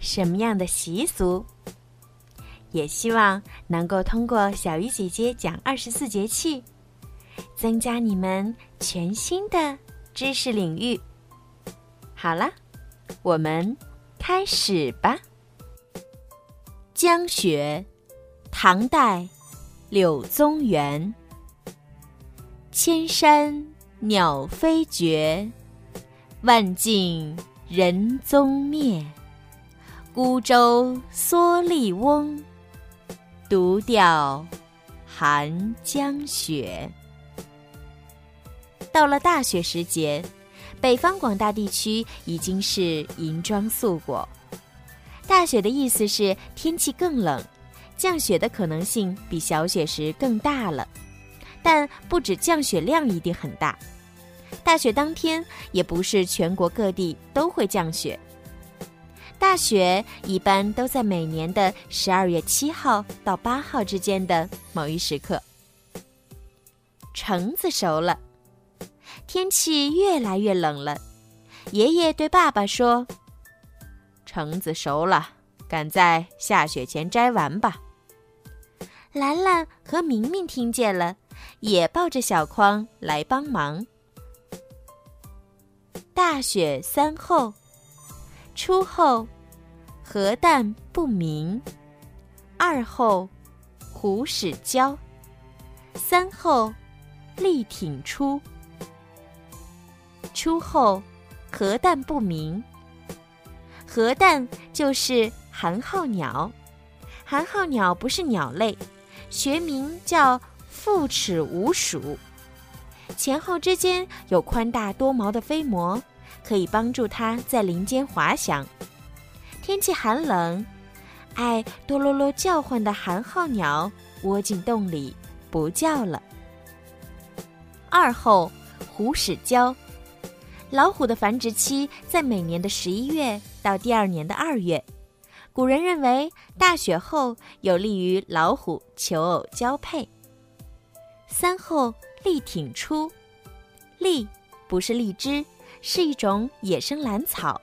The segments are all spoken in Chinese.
什么样的习俗？也希望能够通过小鱼姐姐讲二十四节气，增加你们全新的知识领域。好了，我们开始吧。江雪，唐代，柳宗元。千山鸟飞绝，万径人踪灭。孤舟蓑笠翁，独钓寒江雪。到了大雪时节，北方广大地区已经是银装素裹。大雪的意思是天气更冷，降雪的可能性比小雪时更大了。但不止降雪量一定很大，大雪当天也不是全国各地都会降雪。大雪一般都在每年的十二月七号到八号之间的某一时刻。橙子熟了，天气越来越冷了。爷爷对爸爸说：“橙子熟了，赶在下雪前摘完吧。”兰兰和明明听见了，也抱着小筐来帮忙。大雪三后。初后，核弹不明；二后，虎始交；三后，力挺出。初后，核弹不明。核弹就是寒号鸟，寒号鸟不是鸟类，学名叫腹齿鼯鼠，前后之间有宽大多毛的飞膜。可以帮助它在林间滑翔。天气寒冷，爱哆啰啰叫唤的寒号鸟窝进洞里不叫了。二后，虎始交。老虎的繁殖期在每年的十一月到第二年的二月。古人认为大雪后有利于老虎求偶交配。三后，栗挺出。栗不是荔枝。是一种野生兰草，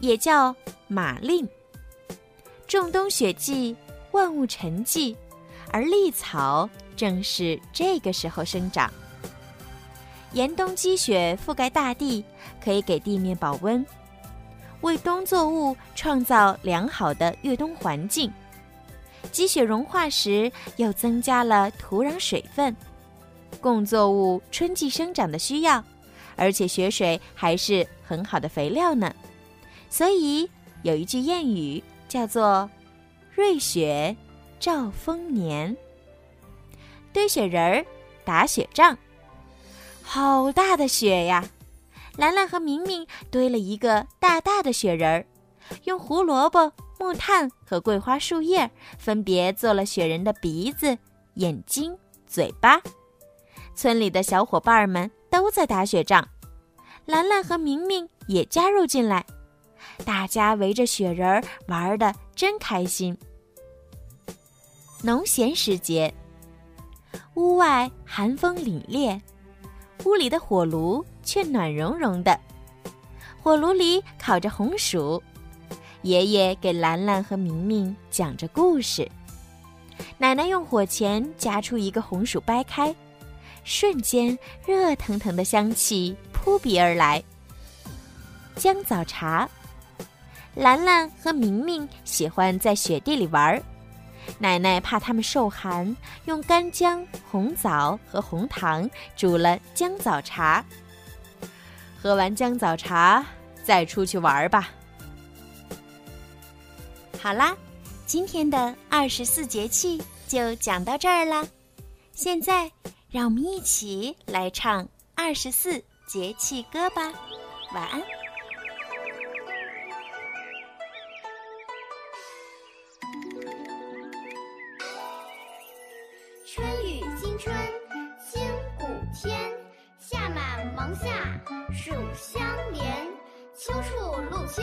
也叫马蔺。仲冬雪季，万物沉寂，而栗草正是这个时候生长。严冬积雪覆盖大地，可以给地面保温，为冬作物创造良好的越冬环境。积雪融化时，又增加了土壤水分，供作物春季生长的需要。而且雪水还是很好的肥料呢，所以有一句谚语叫做“瑞雪兆丰年”。堆雪人儿，打雪仗，好大的雪呀！兰兰和明明堆了一个大大的雪人儿，用胡萝卜、木炭和桂花树叶分别做了雪人的鼻子、眼睛、嘴巴。村里的小伙伴们。都在打雪仗，兰兰和明明也加入进来，大家围着雪人儿玩的真开心。农闲时节，屋外寒风凛冽，屋里的火炉却暖融融的。火炉里烤着红薯，爷爷给兰兰和明明讲着故事，奶奶用火钳夹出一个红薯掰开。瞬间，热腾腾的香气扑鼻而来。姜枣茶，兰兰和明明喜欢在雪地里玩，奶奶怕他们受寒，用干姜、红枣和红糖煮了姜枣茶。喝完姜枣茶，再出去玩吧。好啦，今天的二十四节气就讲到这儿啦，现在。让我们一起来唱二十四节气歌吧。晚安。春雨惊春清谷天夏满芒夏暑相连秋处露秋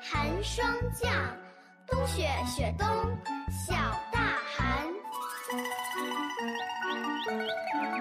寒霜降冬雪雪冬小大寒。Thank you.